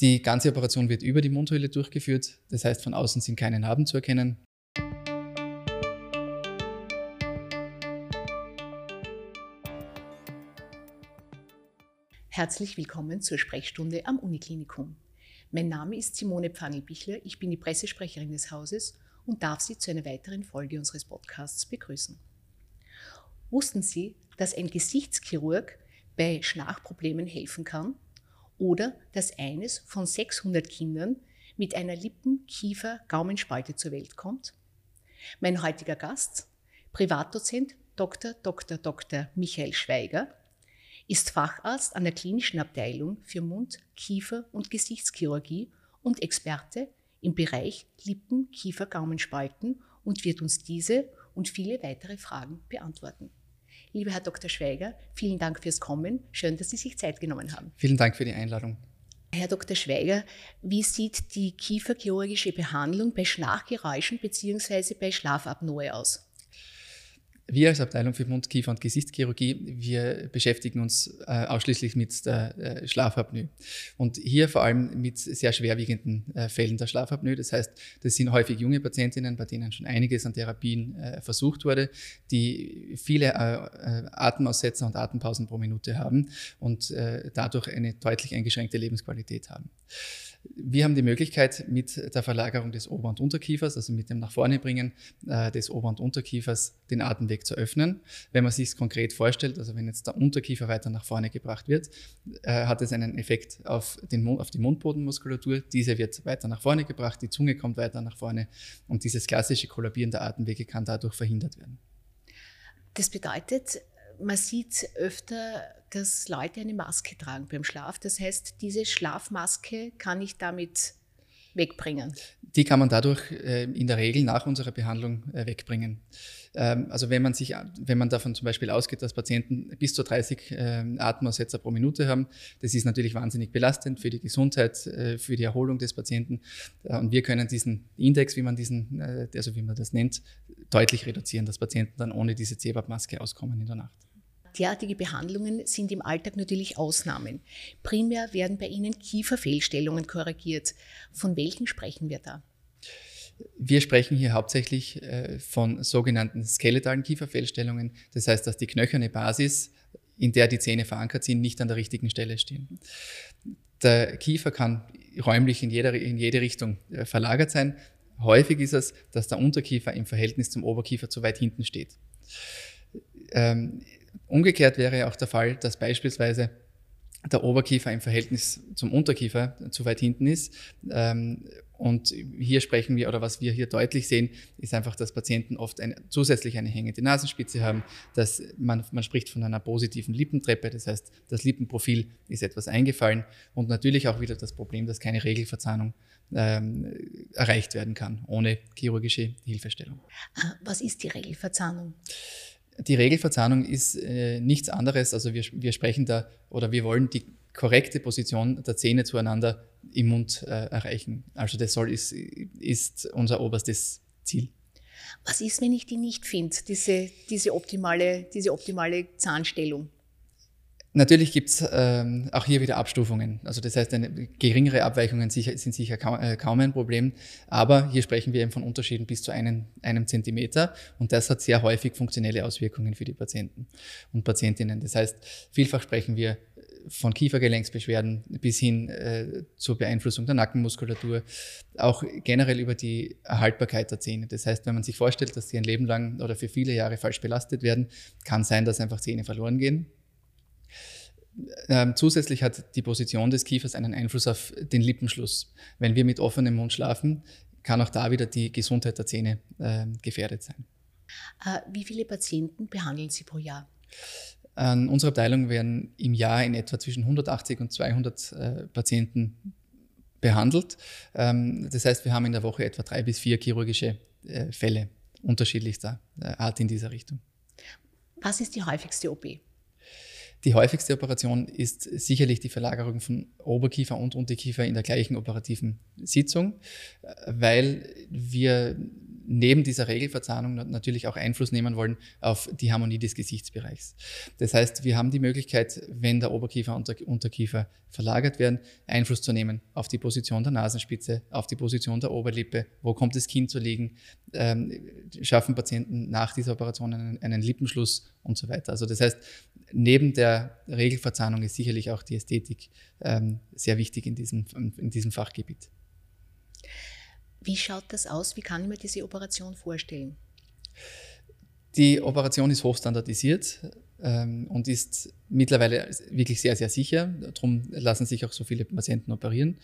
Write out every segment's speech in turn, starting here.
Die ganze Operation wird über die Mundhöhle durchgeführt, das heißt von außen sind keine Narben zu erkennen. Herzlich willkommen zur Sprechstunde am Uniklinikum. Mein Name ist Simone Pfannel-Bichler, ich bin die Pressesprecherin des Hauses und darf Sie zu einer weiteren Folge unseres Podcasts begrüßen. Wussten Sie, dass ein Gesichtschirurg bei Schnarchproblemen helfen kann? Oder dass eines von 600 Kindern mit einer Lippen-Kiefer-Gaumenspalte zur Welt kommt? Mein heutiger Gast, Privatdozent Dr. Dr. Dr. Michael Schweiger, ist Facharzt an der klinischen Abteilung für Mund-, Kiefer- und Gesichtschirurgie und Experte im Bereich Lippen-, Kiefer-, Gaumenspalten und wird uns diese und viele weitere Fragen beantworten. Lieber Herr Dr. Schweiger, vielen Dank fürs Kommen. Schön, dass Sie sich Zeit genommen haben. Vielen Dank für die Einladung. Herr Dr. Schweiger, wie sieht die kieferchirurgische Behandlung bei Schnarchgeräuschen bzw. bei Schlafapnoe aus? Wir als Abteilung für Mund-, Kiefer- und Gesichtschirurgie, wir beschäftigen uns äh, ausschließlich mit der äh, Schlafapnoe. Und hier vor allem mit sehr schwerwiegenden äh, Fällen der Schlafapnoe. Das heißt, das sind häufig junge Patientinnen, bei denen schon einiges an Therapien äh, versucht wurde, die viele äh, äh, Atemaussetzer und Atempausen pro Minute haben und dadurch eine deutlich eingeschränkte Lebensqualität haben. Wir haben die Möglichkeit, mit der Verlagerung des Ober- und Unterkiefers, also mit dem nach vorne bringen äh, des Ober- und Unterkiefers, den Atemweg zu öffnen. Wenn man sich es konkret vorstellt, also wenn jetzt der Unterkiefer weiter nach vorne gebracht wird, äh, hat es einen Effekt auf, den, auf die Mundbodenmuskulatur. Diese wird weiter nach vorne gebracht, die Zunge kommt weiter nach vorne und dieses klassische Kollabieren der Atemwege kann dadurch verhindert werden. Das bedeutet, man sieht öfter, dass Leute eine Maske tragen beim Schlaf. Das heißt, diese Schlafmaske kann ich damit wegbringen. Die kann man dadurch äh, in der Regel nach unserer Behandlung äh, wegbringen. Ähm, also wenn man sich, wenn man davon zum Beispiel ausgeht, dass Patienten bis zu 30 äh, Atemaussetzer pro Minute haben, das ist natürlich wahnsinnig belastend für die Gesundheit, äh, für die Erholung des Patienten. Äh, und wir können diesen Index, wie man diesen, äh, also wie man das nennt, deutlich reduzieren, dass Patienten dann ohne diese CPAP-Maske auskommen in der Nacht. Derartige Behandlungen sind im Alltag natürlich Ausnahmen. Primär werden bei Ihnen Kieferfehlstellungen korrigiert. Von welchen sprechen wir da? Wir sprechen hier hauptsächlich äh, von sogenannten skeletalen Kieferfehlstellungen. Das heißt, dass die knöcherne Basis, in der die Zähne verankert sind, nicht an der richtigen Stelle stehen. Der Kiefer kann räumlich in, jeder, in jede Richtung äh, verlagert sein. Häufig ist es, dass der Unterkiefer im Verhältnis zum Oberkiefer zu weit hinten steht. Ähm, Umgekehrt wäre auch der Fall, dass beispielsweise der Oberkiefer im Verhältnis zum Unterkiefer zu weit hinten ist. Ähm, und hier sprechen wir, oder was wir hier deutlich sehen, ist einfach, dass Patienten oft eine, zusätzlich eine hängende Nasenspitze haben, dass man, man spricht von einer positiven Lippentreppe, das heißt, das Lippenprofil ist etwas eingefallen und natürlich auch wieder das Problem, dass keine Regelverzahnung ähm, erreicht werden kann, ohne chirurgische Hilfestellung. Was ist die Regelverzahnung? Die Regelverzahnung ist äh, nichts anderes, also wir, wir sprechen da oder wir wollen die korrekte Position der Zähne zueinander im Mund äh, erreichen. Also das soll ist, ist unser oberstes Ziel. Was ist, wenn ich die nicht finde, diese, diese, optimale, diese optimale Zahnstellung? Natürlich gibt es ähm, auch hier wieder Abstufungen. Also das heißt, eine, geringere Abweichungen sicher, sind sicher kaum, äh, kaum, ein Problem. Aber hier sprechen wir eben von Unterschieden bis zu einen, einem Zentimeter. Und das hat sehr häufig funktionelle Auswirkungen für die Patienten und Patientinnen. Das heißt, vielfach sprechen wir von Kiefergelenksbeschwerden bis hin äh, zur Beeinflussung der Nackenmuskulatur, auch generell über die Erhaltbarkeit der Zähne. Das heißt, wenn man sich vorstellt, dass sie ein Leben lang oder für viele Jahre falsch belastet werden, kann sein, dass einfach Zähne verloren gehen ähm, zusätzlich hat die Position des Kiefers einen Einfluss auf den Lippenschluss. Wenn wir mit offenem Mund schlafen, kann auch da wieder die Gesundheit der Zähne äh, gefährdet sein. Äh, wie viele Patienten behandeln Sie pro Jahr? An unserer Abteilung werden im Jahr in etwa zwischen 180 und 200 äh, Patienten behandelt. Ähm, das heißt, wir haben in der Woche etwa drei bis vier chirurgische äh, Fälle unterschiedlichster äh, Art in dieser Richtung. Was ist die häufigste OP? Die häufigste Operation ist sicherlich die Verlagerung von Oberkiefer und Unterkiefer in der gleichen operativen Sitzung, weil wir neben dieser Regelverzahnung natürlich auch Einfluss nehmen wollen auf die Harmonie des Gesichtsbereichs. Das heißt, wir haben die Möglichkeit, wenn der Oberkiefer und der Unterkiefer verlagert werden, Einfluss zu nehmen auf die Position der Nasenspitze, auf die Position der Oberlippe, wo kommt das Kinn zu liegen, ähm, schaffen Patienten nach dieser Operation einen, einen Lippenschluss und so weiter. Also das heißt, neben der Regelverzahnung ist sicherlich auch die Ästhetik ähm, sehr wichtig in diesem, in diesem Fachgebiet. Wie schaut das aus? Wie kann ich mir diese Operation vorstellen? Die Operation ist hochstandardisiert ähm, und ist mittlerweile wirklich sehr, sehr sicher. Darum lassen sich auch so viele Patienten operieren.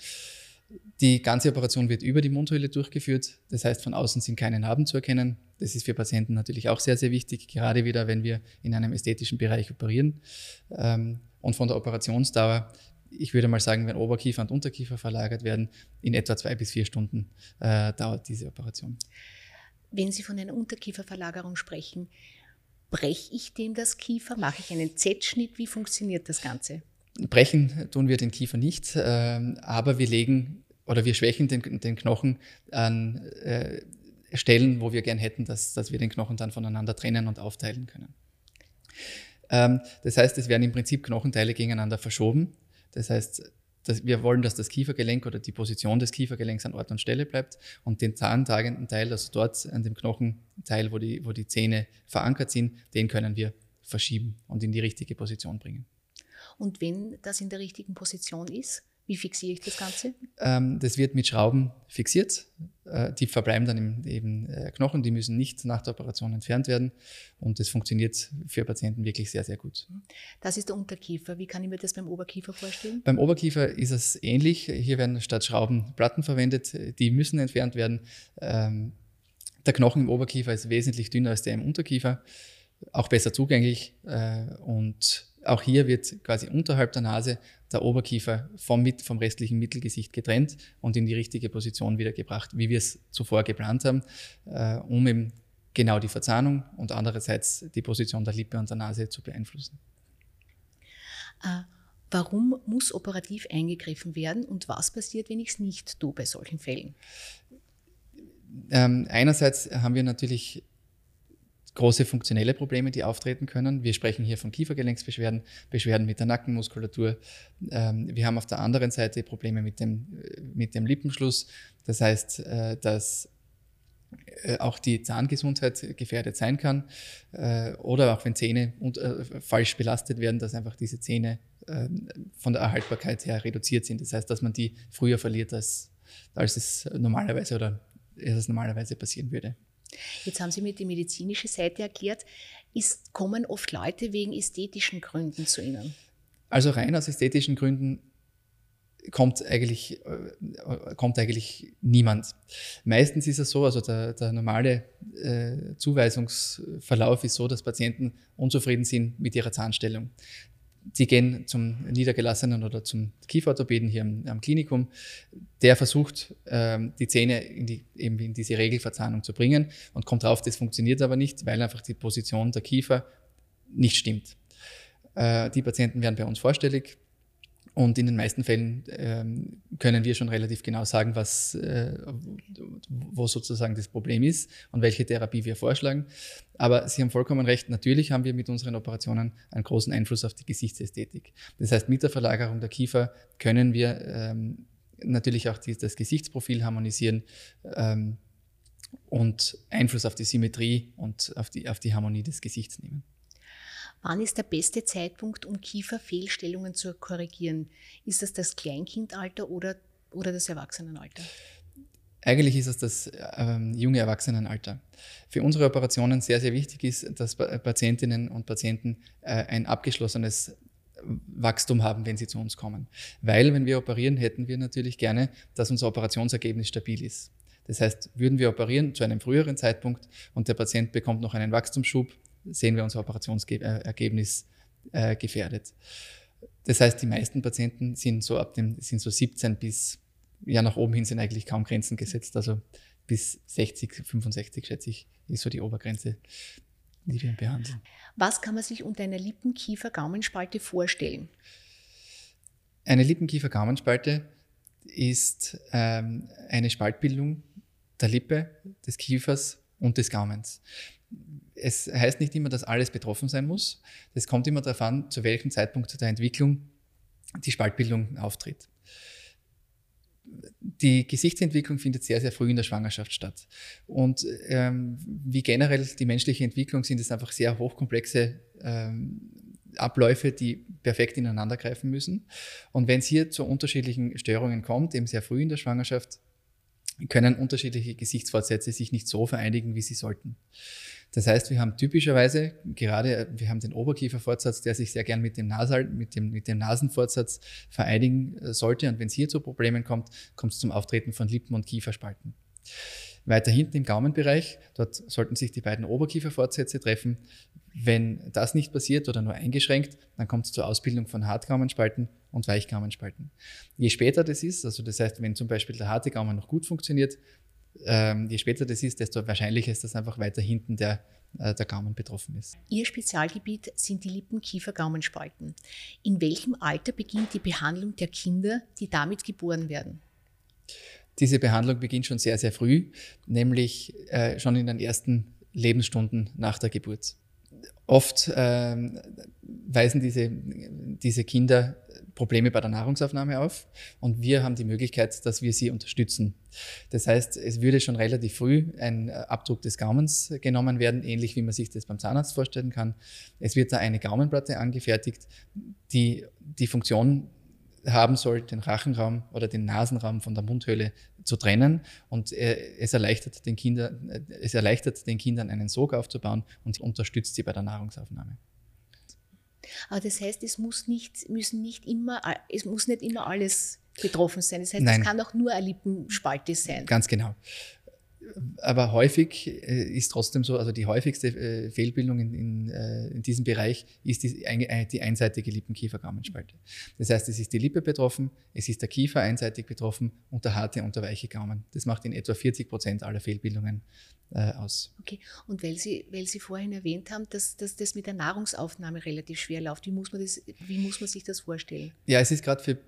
Die ganze Operation wird über die Mundhöhle durchgeführt. Das heißt, von außen sind keine Narben zu erkennen. Das ist für Patienten natürlich auch sehr, sehr wichtig, gerade wieder, wenn wir in einem ästhetischen Bereich operieren. Ähm, und von der Operationsdauer ich würde mal sagen, wenn Oberkiefer und Unterkiefer verlagert werden, in etwa zwei bis vier Stunden äh, dauert diese Operation. Wenn Sie von einer Unterkieferverlagerung sprechen, breche ich dem das Kiefer? Mache ich einen Z-Schnitt? Wie funktioniert das Ganze? Brechen tun wir den Kiefer nicht, äh, aber wir legen oder wir schwächen den, den Knochen an äh, Stellen, wo wir gern hätten, dass, dass wir den Knochen dann voneinander trennen und aufteilen können. Ähm, das heißt, es werden im Prinzip Knochenteile gegeneinander verschoben das heißt, dass wir wollen, dass das Kiefergelenk oder die Position des Kiefergelenks an Ort und Stelle bleibt und den zahntragenden Teil, also dort an dem Knochenteil, wo die, wo die Zähne verankert sind, den können wir verschieben und in die richtige Position bringen. Und wenn das in der richtigen Position ist, wie fixiere ich das Ganze? Ähm, das wird mit Schrauben fixiert. Äh, die verbleiben dann im eben, äh, Knochen, die müssen nicht nach der Operation entfernt werden. Und das funktioniert für Patienten wirklich sehr, sehr gut. Das ist der Unterkiefer. Wie kann ich mir das beim Oberkiefer vorstellen? Beim Oberkiefer ist es ähnlich. Hier werden statt Schrauben Platten verwendet. Die müssen entfernt werden. Ähm, der Knochen im Oberkiefer ist wesentlich dünner als der im Unterkiefer, auch besser zugänglich äh, und auch hier wird quasi unterhalb der Nase der Oberkiefer vom, vom restlichen Mittelgesicht getrennt und in die richtige Position wieder gebracht, wie wir es zuvor geplant haben, äh, um eben genau die Verzahnung und andererseits die Position der Lippe und der Nase zu beeinflussen. Äh, warum muss operativ eingegriffen werden und was passiert, wenn ich es nicht tue bei solchen Fällen? Ähm, einerseits haben wir natürlich große funktionelle Probleme, die auftreten können. Wir sprechen hier von Kiefergelenksbeschwerden, Beschwerden mit der Nackenmuskulatur. Ähm, wir haben auf der anderen Seite Probleme mit dem, äh, mit dem Lippenschluss. Das heißt, äh, dass äh, auch die Zahngesundheit gefährdet sein kann oder auch wenn Zähne falsch belastet werden, dass einfach diese Zähne von der Erhaltbarkeit her reduziert sind. Das heißt, dass man die früher verliert, als, als es normalerweise oder als es normalerweise passieren würde. Jetzt haben Sie mir die medizinische Seite erklärt. Ist, kommen oft Leute wegen ästhetischen Gründen zu Ihnen? Also rein aus ästhetischen Gründen kommt eigentlich, äh, kommt eigentlich niemand. Meistens ist es so, also der, der normale äh, Zuweisungsverlauf ist so, dass Patienten unzufrieden sind mit ihrer Zahnstellung. Sie gehen zum Niedergelassenen oder zum Kieferorthopäden hier am, am Klinikum. Der versucht, ähm, die Zähne in, die, eben in diese Regelverzahnung zu bringen und kommt drauf, das funktioniert aber nicht, weil einfach die Position der Kiefer nicht stimmt. Äh, die Patienten werden bei uns vorstellig. Und in den meisten Fällen ähm, können wir schon relativ genau sagen, was, äh, wo sozusagen das Problem ist und welche Therapie wir vorschlagen. Aber Sie haben vollkommen recht, natürlich haben wir mit unseren Operationen einen großen Einfluss auf die Gesichtsästhetik. Das heißt, mit der Verlagerung der Kiefer können wir ähm, natürlich auch die, das Gesichtsprofil harmonisieren ähm, und Einfluss auf die Symmetrie und auf die, auf die Harmonie des Gesichts nehmen. Wann ist der beste Zeitpunkt, um Kieferfehlstellungen zu korrigieren? Ist das das Kleinkindalter oder, oder das Erwachsenenalter? Eigentlich ist es das ähm, junge Erwachsenenalter. Für unsere Operationen sehr, sehr wichtig ist, dass Patientinnen und Patienten äh, ein abgeschlossenes Wachstum haben, wenn sie zu uns kommen. Weil, wenn wir operieren, hätten wir natürlich gerne, dass unser Operationsergebnis stabil ist. Das heißt, würden wir operieren zu einem früheren Zeitpunkt und der Patient bekommt noch einen Wachstumsschub, sehen wir unser Operationsergebnis äh, gefährdet. Das heißt, die meisten Patienten sind so ab dem, sind so 17 bis, ja, nach oben hin sind eigentlich kaum Grenzen gesetzt. Also bis 60, 65, schätze ich, ist so die Obergrenze, die wir behandeln. Was kann man sich unter einer Lippenkiefer-Gaumenspalte vorstellen? Eine Lippenkiefer-Gaumenspalte ist ähm, eine Spaltbildung der Lippe, des Kiefers und des Gaumens. Es heißt nicht immer, dass alles betroffen sein muss. Es kommt immer darauf an, zu welchem Zeitpunkt der Entwicklung die Spaltbildung auftritt. Die Gesichtsentwicklung findet sehr, sehr früh in der Schwangerschaft statt. Und ähm, wie generell die menschliche Entwicklung sind es einfach sehr hochkomplexe ähm, Abläufe, die perfekt ineinandergreifen müssen. Und wenn es hier zu unterschiedlichen Störungen kommt, eben sehr früh in der Schwangerschaft, können unterschiedliche Gesichtsfortsätze sich nicht so vereinigen, wie sie sollten. Das heißt, wir haben typischerweise gerade, wir haben den Oberkieferfortsatz, der sich sehr gern mit dem, Nasal, mit dem, mit dem Nasenfortsatz vereinigen äh, sollte. Und wenn es hier zu Problemen kommt, kommt es zum Auftreten von Lippen- und Kieferspalten. Weiter hinten im Gaumenbereich, dort sollten sich die beiden Oberkieferfortsätze treffen. Wenn das nicht passiert oder nur eingeschränkt, dann kommt es zur Ausbildung von Hartgaumenspalten und Weichgaumenspalten. Je später das ist, also das heißt, wenn zum Beispiel der harte Gaumen noch gut funktioniert, ähm, je später das ist, desto wahrscheinlicher ist, dass einfach weiter hinten der, äh, der Gaumen betroffen ist. Ihr Spezialgebiet sind die Lippen-Kiefer-Gaumenspalten. In welchem Alter beginnt die Behandlung der Kinder, die damit geboren werden? Diese Behandlung beginnt schon sehr, sehr früh, nämlich äh, schon in den ersten Lebensstunden nach der Geburt. Oft ähm, weisen diese, diese Kinder Probleme bei der Nahrungsaufnahme auf und wir haben die Möglichkeit, dass wir sie unterstützen. Das heißt, es würde schon relativ früh ein Abdruck des Gaumens genommen werden, ähnlich wie man sich das beim Zahnarzt vorstellen kann. Es wird da eine Gaumenplatte angefertigt, die die Funktion haben soll, den Rachenraum oder den Nasenraum von der Mundhöhle zu trennen. Und es erleichtert den Kindern, es erleichtert den Kindern einen Sog aufzubauen und unterstützt sie bei der Nahrungsaufnahme. Aber das heißt, es muss nicht, müssen nicht immer, es muss nicht immer alles betroffen sein. Das heißt, Nein. es kann auch nur eine Lippenspalte sein. Ganz genau aber häufig äh, ist trotzdem so, also die häufigste äh, Fehlbildung in, in, äh, in diesem Bereich ist die, die einseitige Lippenkiefer-Gaumenspalte. Das heißt, es ist die Lippe betroffen, es ist der Kiefer einseitig betroffen und der harte und der weiche Gaumen. Das macht in etwa 40 Prozent aller Fehlbildungen aus. Okay, und weil Sie, weil Sie vorhin erwähnt haben, dass, dass das mit der Nahrungsaufnahme relativ schwer läuft, wie muss man, das, wie muss man sich das vorstellen? Ja, es ist gerade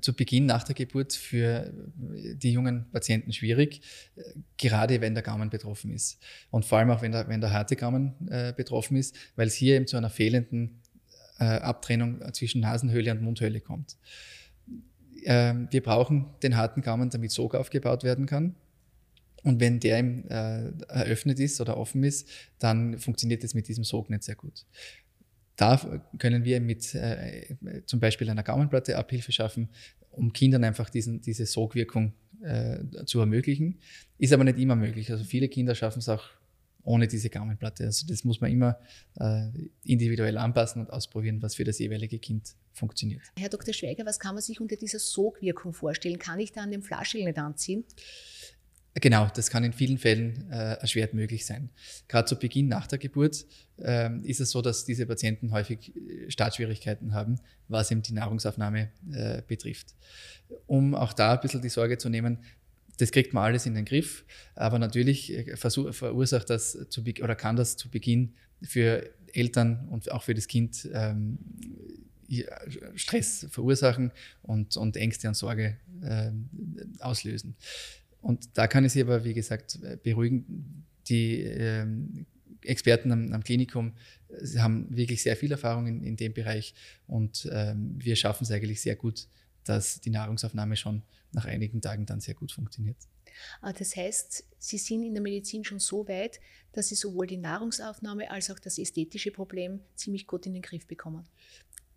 zu Beginn nach der Geburt für die jungen Patienten schwierig, gerade gerade wenn der Gaumen betroffen ist. Und vor allem auch, wenn der, wenn der harte Gaumen äh, betroffen ist, weil es hier eben zu einer fehlenden äh, Abtrennung zwischen Nasenhöhle und Mundhöhle kommt. Ähm, wir brauchen den harten Gaumen, damit Sog aufgebaut werden kann. Und wenn der äh, eröffnet ist oder offen ist, dann funktioniert es mit diesem Sog nicht sehr gut. Da können wir mit äh, zum Beispiel einer Gaumenplatte Abhilfe schaffen, um Kindern einfach diesen, diese Sogwirkung äh, zu ermöglichen. Ist aber nicht immer möglich. Also viele Kinder schaffen es auch ohne diese Gaumenplatte. Also das muss man immer äh, individuell anpassen und ausprobieren, was für das jeweilige Kind funktioniert. Herr Dr. Schweiger, was kann man sich unter dieser Sogwirkung vorstellen? Kann ich da an dem Flaschel nicht anziehen? Genau, das kann in vielen Fällen äh, erschwert möglich sein. Gerade zu Beginn nach der Geburt ähm, ist es so, dass diese Patienten häufig äh, Startschwierigkeiten haben, was eben die Nahrungsaufnahme äh, betrifft. Um auch da ein bisschen die Sorge zu nehmen, das kriegt man alles in den Griff, aber natürlich äh, verursacht das zu, oder kann das zu Beginn für Eltern und auch für das Kind ähm, Stress verursachen und, und Ängste und Sorge äh, auslösen. Und da kann ich Sie aber, wie gesagt, beruhigen. Die ähm, Experten am, am, Klinikum haben wirklich sehr viel Erfahrung in, in dem Bereich und ähm, wir schaffen es eigentlich sehr gut, dass die Nahrungsaufnahme schon nach einigen Tagen dann sehr gut funktioniert. Ah, das heißt, Sie sind in der Medizin schon so weit, dass Sie sowohl die Nahrungsaufnahme als auch das ästhetische Problem ziemlich gut in den Griff bekommen.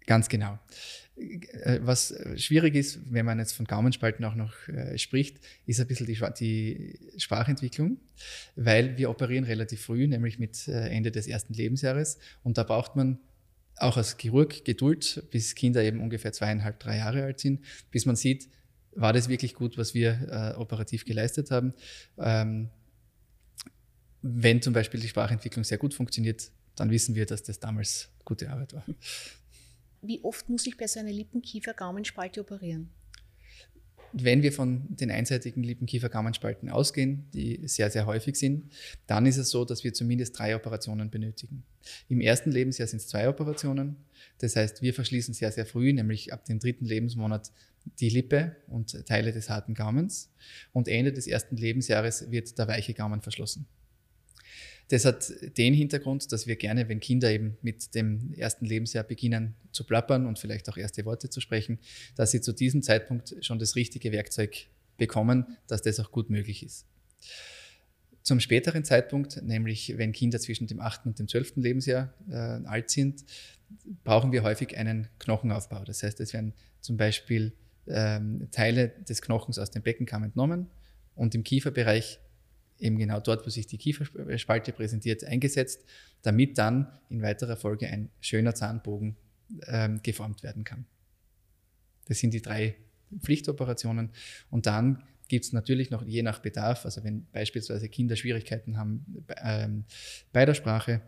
Ganz genau. Äh, was schwierig ist, wenn man jetzt von Gaumenspalten auch noch äh, spricht, ist ein bisschen die, die, Sprachentwicklung, weil wir operieren relativ früh, nämlich mit äh, Ende des ersten Lebensjahres. Und da braucht man auch als Chirurg Geduld, bis Kinder eben ungefähr zweieinhalb, drei Jahre alt sind, bis man sieht, war das wirklich gut, was wir äh, operativ geleistet haben. Ähm, wenn zum Beispiel die Sprachentwicklung sehr gut funktioniert, dann wissen wir, dass das damals gute Arbeit war. Wie oft muss ich bei so einer Lippenkiefer-Gaumenspalte operieren? Wenn wir von den einseitigen Lippenkiefer-Gaumenspalten ausgehen, die sehr, sehr häufig sind, dann ist es so, dass wir zumindest drei Operationen benötigen. Im ersten Lebensjahr sind es zwei Operationen. Das heißt, wir verschließen sehr, sehr früh, nämlich ab dem dritten Lebensmonat die Lippe und Teile des harten Gaumens und Ende des ersten Lebensjahres wird der weiche Gaumen verschlossen. Das hat den Hintergrund, dass wir gerne, wenn Kinder eben mit dem ersten Lebensjahr beginnen zu plappern und vielleicht auch erste Worte zu sprechen, dass sie zu diesem Zeitpunkt schon das richtige Werkzeug bekommen, dass das auch gut möglich ist. Zum späteren Zeitpunkt, nämlich wenn Kinder zwischen dem 8. und dem 12. Lebensjahr äh, alt sind, brauchen wir häufig einen Knochenaufbau. Das heißt, es werden zum Beispiel ähm, Teile des Knochens aus dem Beckenkamm entnommen und im Kieferbereich eben genau dort, wo sich die Kieferspalte präsentiert, eingesetzt, damit dann in weiterer Folge ein schöner Zahnbogen ähm, geformt werden kann. Das sind die drei Pflichtoperationen. Und dann gibt es natürlich noch je nach Bedarf, also wenn beispielsweise Kinder Schwierigkeiten haben ähm, bei der Sprache,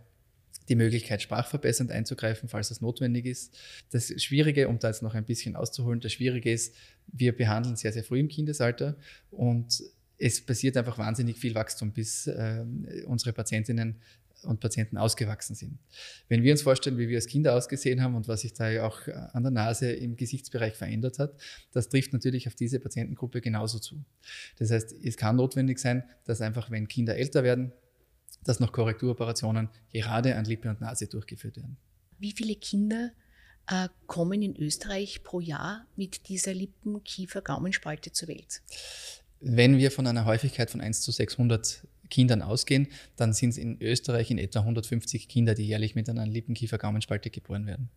die Möglichkeit, sprachverbessernd einzugreifen, falls das notwendig ist. Das Schwierige, um da jetzt noch ein bisschen auszuholen, das Schwierige ist, wir behandeln sehr, sehr früh im Kindesalter und es passiert einfach wahnsinnig viel Wachstum, bis äh, unsere Patientinnen und Patienten ausgewachsen sind. Wenn wir uns vorstellen, wie wir als Kinder ausgesehen haben und was sich da ja auch an der Nase im Gesichtsbereich verändert hat, das trifft natürlich auf diese Patientengruppe genauso zu. Das heißt, es kann notwendig sein, dass einfach, wenn Kinder älter werden, dass noch Korrekturoperationen gerade an Lippe und Nase durchgeführt werden. Wie viele Kinder äh, kommen in Österreich pro Jahr mit dieser Lippen-Kiefer-Gaumenspalte zur Welt? Wenn wir von einer Häufigkeit von 1 zu 600 Kindern ausgehen, dann sind es in Österreich in etwa 150 Kinder, die jährlich mit einer Lippenkiefer-Gaumenspalte geboren werden.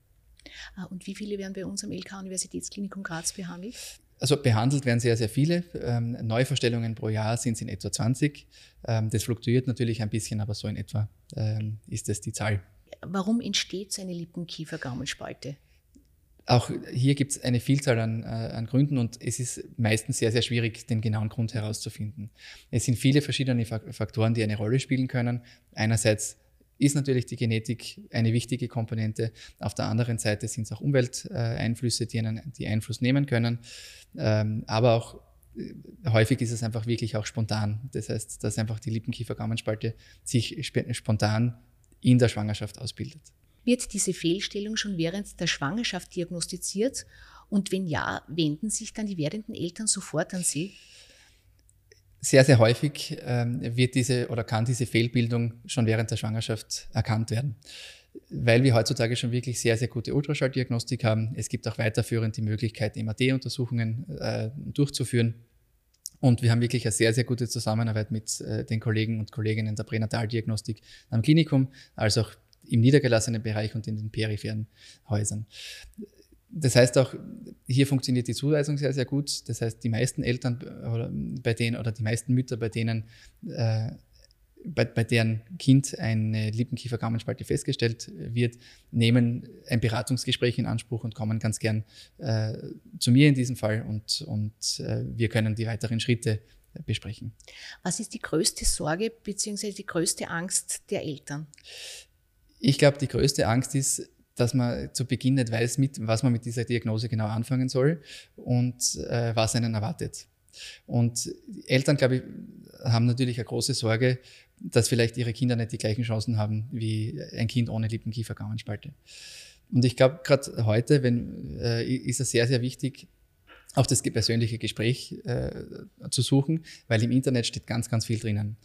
Ah, und wie viele werden bei uns am LK-Universitätsklinikum Graz behandelt? Also behandelt werden sehr, sehr viele. Ähm, Neuverstellungen pro Jahr sind es in etwa 20. Ähm, das fluktuiert natürlich ein bisschen, aber so in etwa ähm, ist das die Zahl. Warum entsteht so eine Lippenkiefer-Gaumenspalte? Auch hier gibt es eine Vielzahl an, äh, an, Gründen und es ist meistens sehr, sehr schwierig, den genauen Grund herauszufinden. Es sind viele verschiedene Faktoren, die eine Rolle spielen können. Einerseits ist natürlich die Genetik eine wichtige Komponente. Auf der anderen Seite sind es auch Umwelteinflüsse, die, einen, die Einfluss nehmen können. Ähm, aber auch äh, häufig ist es einfach wirklich auch spontan. Das heißt, dass einfach die Lippenkiefer-Gaumenspalte sich spontan in der Schwangerschaft ausbildet. Wird diese Fehlstellung schon während der Schwangerschaft diagnostiziert? Und wenn ja, wenden sich dann die werdenden Eltern sofort an Sie? Sehr, sehr häufig ähm, wird diese oder kann diese Fehlbildung schon während der Schwangerschaft erkannt werden. Weil wir heutzutage schon wirklich sehr, sehr gute Ultraschalldiagnostik haben. Es gibt auch weiterführend die Möglichkeit, MAD-Untersuchungen äh, durchzuführen. Und wir haben wirklich eine sehr, sehr gute Zusammenarbeit mit äh, den Kollegen und Kolleginnen der Pränataldiagnostik am Klinikum, als auch im niedergelassenen Bereich und in den peripheren Häusern. Das heißt auch, hier funktioniert die Zuweisung sehr, sehr gut. Das heißt, die meisten Eltern oder bei denen oder die meisten Mütter, bei denen äh, bei, bei, deren Kind eine Lippenkiefer-Gaumenspalte festgestellt wird, nehmen ein Beratungsgespräch in Anspruch und kommen ganz gern äh, zu mir in diesem Fall und, und äh, wir können die weiteren Schritte besprechen. Was ist die größte Sorge bzw. die größte Angst der Eltern? Ich glaube, die größte Angst ist, dass man zu Beginn nicht weiß, mit, was man mit dieser Diagnose genau anfangen soll und äh, was einen erwartet. Und Eltern, glaube ich, haben natürlich eine große Sorge, dass vielleicht ihre Kinder nicht die gleichen Chancen haben wie ein Kind ohne Lippenkiefer-Gaumenspalte. Und ich glaube, gerade heute wenn, äh, ist es sehr, sehr wichtig, auch das persönliche Gespräch äh, zu suchen, weil im Internet steht ganz, ganz viel drinnen.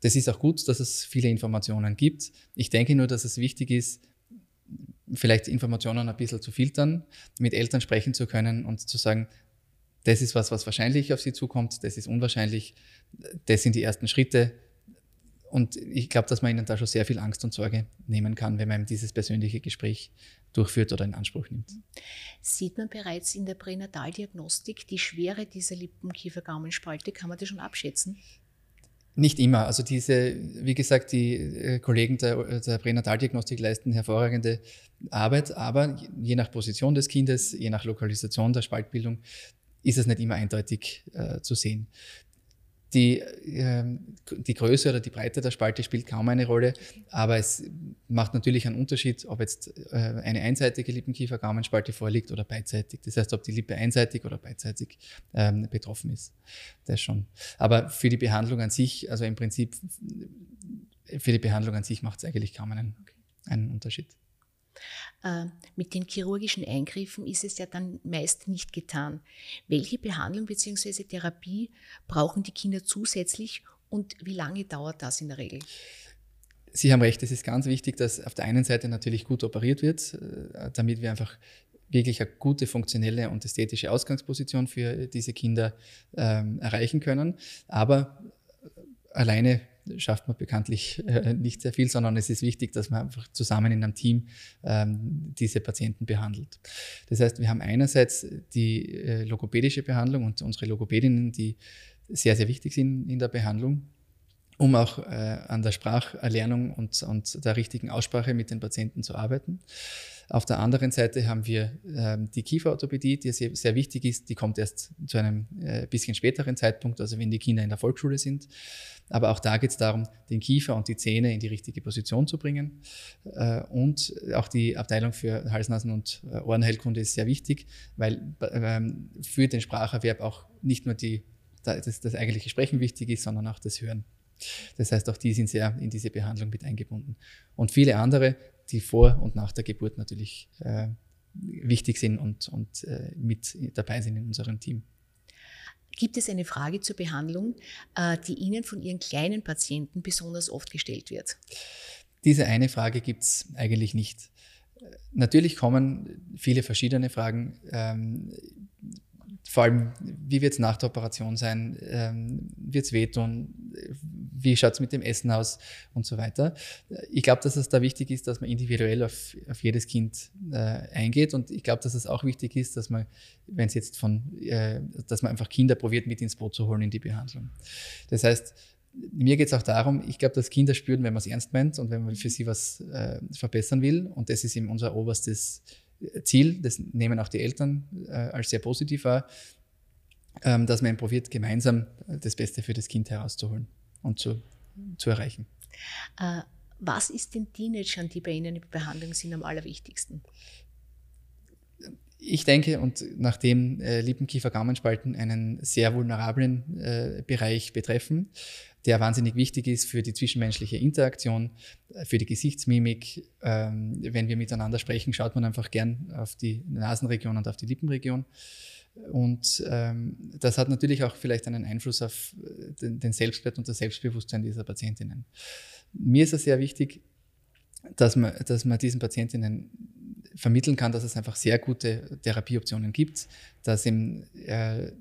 Das ist auch gut, dass es viele Informationen gibt. Ich denke nur, dass es wichtig ist, vielleicht Informationen ein bisschen zu filtern, mit Eltern sprechen zu können und zu sagen, das ist was, was wahrscheinlich auf sie zukommt, das ist unwahrscheinlich, das sind die ersten Schritte. Und ich glaube, dass man ihnen da schon sehr viel Angst und Sorge nehmen kann, wenn man dieses persönliche Gespräch durchführt oder in Anspruch nimmt. Sieht man bereits in der Pränataldiagnostik die Schwere dieser Lippenkiefer-Gaumenspalte? Kann man das schon abschätzen? Nicht immer. Also diese, wie gesagt, die äh, Kollegen der, der Pränataldiagnostik leisten hervorragende Arbeit, aber je nach Position des Kindes, je nach Lokalisation der Spaltbildung, ist es nicht immer eindeutig äh, zu sehen. Die, äh, die Größe oder die Breite der Spalte spielt kaum eine Rolle, aber es macht natürlich einen Unterschied, ob jetzt äh, eine einseitige Lippenkiefer-Gaumenspalte vorliegt oder beidseitig. Das heißt, ob die Lippe einseitig oder beidseitig ähm, betroffen ist. Das schon. Aber für die Behandlung an sich, also im Prinzip für die Behandlung an sich macht es eigentlich kaum einen, einen Unterschied. Äh, mit den chirurgischen Eingriffen ist es ja dann meist nicht getan. Welche Behandlung bzw. Therapie brauchen die Kinder zusätzlich und wie lange dauert das in der Regel? Sie haben recht, es ist ganz wichtig, dass auf der einen Seite natürlich gut operiert wird, äh, damit wir einfach wirklich eine gute funktionelle und ästhetische Ausgangsposition für diese Kinder ähm, erreichen können. Aber alleine schafft man bekanntlich äh, nicht sehr viel, sondern es ist wichtig, dass man einfach zusammen in einem Team ähm, diese Patienten behandelt. Das heißt, wir haben einerseits die äh, logopädische Behandlung und unsere Logopädinnen, die sehr, sehr wichtig sind in der Behandlung um auch äh, an der Spracherlernung und, und der richtigen Aussprache mit den Patienten zu arbeiten. Auf der anderen Seite haben wir ähm, die Kieferorthopädie, die sehr, sehr, wichtig ist. Die kommt erst zu einem äh, bisschen späteren Zeitpunkt, also wenn die Kinder in der Volksschule sind. Aber auch da geht es darum, den Kiefer und die Zähne in die richtige Position zu bringen. Äh, und auch die Abteilung für Hals-, Nasen- und äh, Ohrenheilkunde ist sehr wichtig, weil ähm, für den Spracherwerb auch nicht nur die, das, das eigentliche Sprechen wichtig ist, sondern auch das Hören. Das heißt, auch die sind sehr in diese Behandlung mit eingebunden. Und viele andere, die vor und nach der Geburt natürlich äh, wichtig sind und, und äh, mit dabei sind in unserem Team. Gibt es eine Frage zur Behandlung, äh, die Ihnen von Ihren kleinen Patienten besonders oft gestellt wird? Diese eine Frage gibt es eigentlich nicht. Natürlich kommen viele verschiedene Fragen. Ähm, vor allem, wie wird es nach der Operation sein? Ähm, wird es wehtun? Wie schaut es mit dem Essen aus? Und so weiter. Ich glaube, dass es da wichtig ist, dass man individuell auf, auf jedes Kind äh, eingeht. Und ich glaube, dass es auch wichtig ist, dass man, wenn es jetzt von, äh, dass man einfach Kinder probiert, mit ins Boot zu holen in die Behandlung. Das heißt, mir geht es auch darum, ich glaube, dass Kinder spüren, wenn man es ernst meint und wenn man für sie was äh, verbessern will. Und das ist eben unser oberstes Ziel, das nehmen auch die Eltern äh, als sehr positiv wahr, ähm, dass man probiert, gemeinsam das Beste für das Kind herauszuholen und zu, zu erreichen. Äh, was ist den Teenagern, die bei Ihnen in Behandlung sind, am allerwichtigsten? Ich denke, und nachdem äh, Lippenkiefer-Gaumenspalten einen sehr vulnerablen äh, Bereich betreffen, der wahnsinnig wichtig ist für die zwischenmenschliche Interaktion, äh, für die Gesichtsmimik. Ähm, wenn wir miteinander sprechen, schaut man einfach gern auf die Nasenregion und auf die Lippenregion. Und ähm, das hat natürlich auch vielleicht einen Einfluss auf äh, den, den Selbstwert und das Selbstbewusstsein dieser Patientinnen. Mir ist es sehr wichtig, dass man, dass man diesen Patientinnen vermitteln kann, dass es einfach sehr gute Therapieoptionen gibt, dass eben, äh,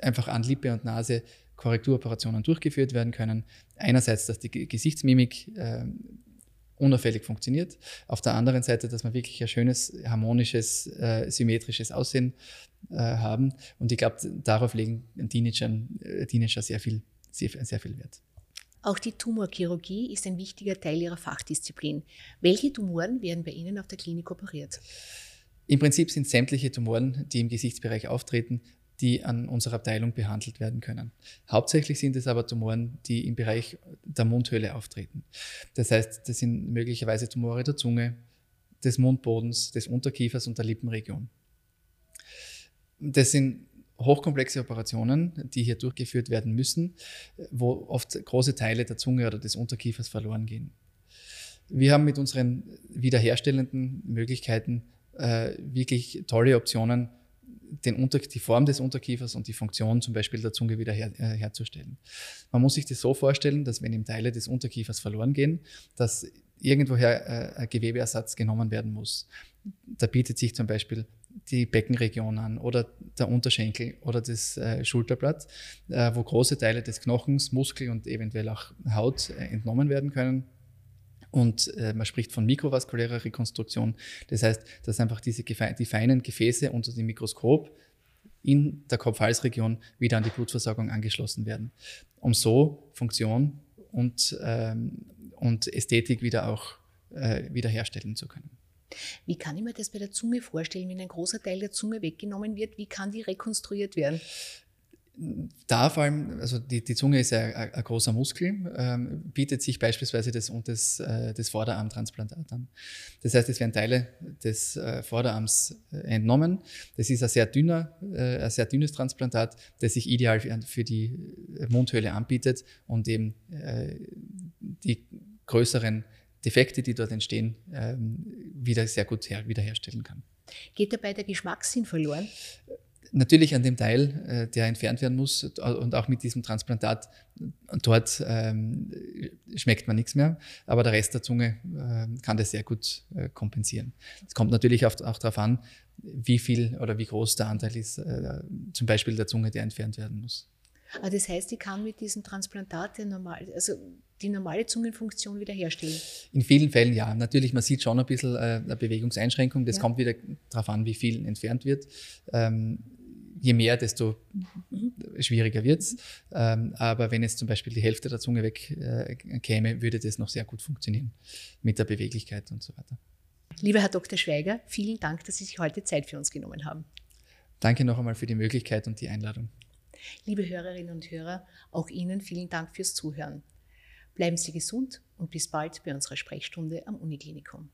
einfach an Lippe und Nase Korrekturoperationen durchgeführt werden können. Einerseits, dass die Gesichtsmimik äh, unauffällig funktioniert. Auf der anderen Seite, dass wir wirklich ein schönes, harmonisches, äh, symmetrisches Aussehen äh, haben. Und ich glaube, darauf legen Teenager, äh, Teenager sehr, viel, sehr, sehr viel Wert. Auch die Tumorchirurgie ist ein wichtiger Teil Ihrer Fachdisziplin. Welche Tumoren werden bei Ihnen auf der Klinik operiert? Im Prinzip sind sämtliche Tumoren, die im Gesichtsbereich auftreten, die an unserer Abteilung behandelt werden können. Hauptsächlich sind es aber Tumoren, die im Bereich der Mundhöhle auftreten. Das heißt, das sind möglicherweise Tumore der Zunge, des Mundbodens, des Unterkiefers und der Lippenregion. Das sind hochkomplexe Operationen, die hier durchgeführt werden müssen, wo oft große Teile der Zunge oder des Unterkiefers verloren gehen. Wir haben mit unseren wiederherstellenden Möglichkeiten äh, wirklich tolle Optionen, den Unter die Form des Unterkiefers und die Funktion zum Beispiel der Zunge wieder her, äh, herzustellen. Man muss sich das so vorstellen, dass wenn ihm Teile des Unterkiefers verloren gehen, dass irgendwoher äh, ein Gewebeersatz genommen werden muss. Da bietet sich zum Beispiel die Beckenregion an oder der Unterschenkel oder das äh, Schulterblatt, äh, wo große Teile des Knochens, Muskel und eventuell auch Haut äh, entnommen werden können. Und äh, man spricht von mikrovaskulärer Rekonstruktion. Das heißt, dass einfach diese die feinen Gefäße unter dem Mikroskop in der Kopf-Hals-Region wieder an die Blutversorgung angeschlossen werden, um so Funktion und, ähm, und Ästhetik wieder auch äh, wiederherstellen zu können. Wie kann ich mir das bei der Zunge vorstellen, wenn ein großer Teil der Zunge weggenommen wird? Wie kann die rekonstruiert werden? da vor allem, also die, die Zunge ist ja ein, ein großer Muskel, ähm, bietet sich beispielsweise das, das, äh, das Vorderarmtransplantat an. Das heißt, es werden Teile des äh, Vorderarms äh, entnommen. Das ist ein sehr dünner, äh, ein sehr dünnes Transplantat, das sich ideal für, für die Mundhöhle anbietet und eben äh, die größeren Defekte, die dort entstehen, ähm, wieder sehr gut her wiederherstellen kann. Geht dabei der Geschmackssinn verloren? Natürlich an dem Teil, äh, der entfernt werden muss und auch mit diesem Transplantat, dort ähm, schmeckt man nichts mehr, aber der Rest der Zunge äh, kann das sehr gut äh, kompensieren. Es kommt natürlich auch, darauf an, wie viel oder wie groß der Anteil ist, äh, zum Beispiel der Zunge, der entfernt werden muss. Aber das heißt, ich kann mit diesem Transplantat normal, also die normale Zungenfunktion wiederherstellen? In vielen Fällen ja. Natürlich, man sieht schon ein bisschen äh, eine Bewegungseinschränkung. Das ja. kommt wieder darauf an, wie viel entfernt wird. Ähm, je mehr, desto schwieriger wird es. Ähm, aber wenn jetzt zum Beispiel die Hälfte der Zunge wegkäme, äh, würde das noch sehr gut funktionieren mit der Beweglichkeit und so weiter. Lieber Herr Dr. Schweiger, vielen Dank, dass Sie sich heute Zeit für uns genommen haben. Danke noch einmal für die Möglichkeit und die Einladung. Liebe Hörerinnen und Hörer, auch Ihnen vielen Dank fürs Zuhören. Bleiben Sie gesund und bis bald bei unserer Sprechstunde am Uniklinikum.